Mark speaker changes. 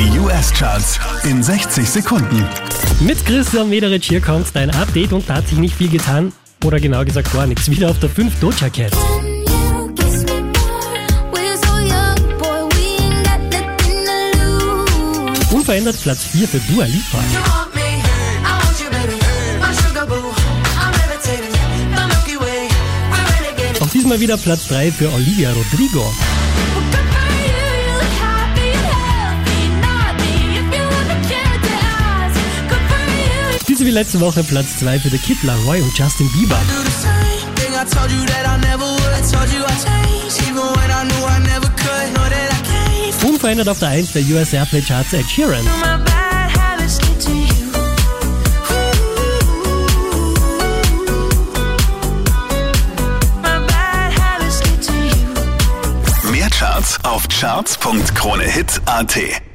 Speaker 1: Die US-Charts in 60 Sekunden.
Speaker 2: Mit Christian Mederich hier kommt dein Update und da hat sich nicht viel getan. Oder genau gesagt gar nichts. Wieder auf der 5 Doja Cat. Unverändert Platz 4 für Dua Lipa. Auch diesmal wieder Platz 3 für Olivia Rodrigo. Diese wie letzte Woche Platz 2 für The Kid Laroi und Justin Bieber. Unverändert auf der 1 der US Airplay Charts Ed Sheeran.
Speaker 1: Mehr Charts auf charts.kronehit.at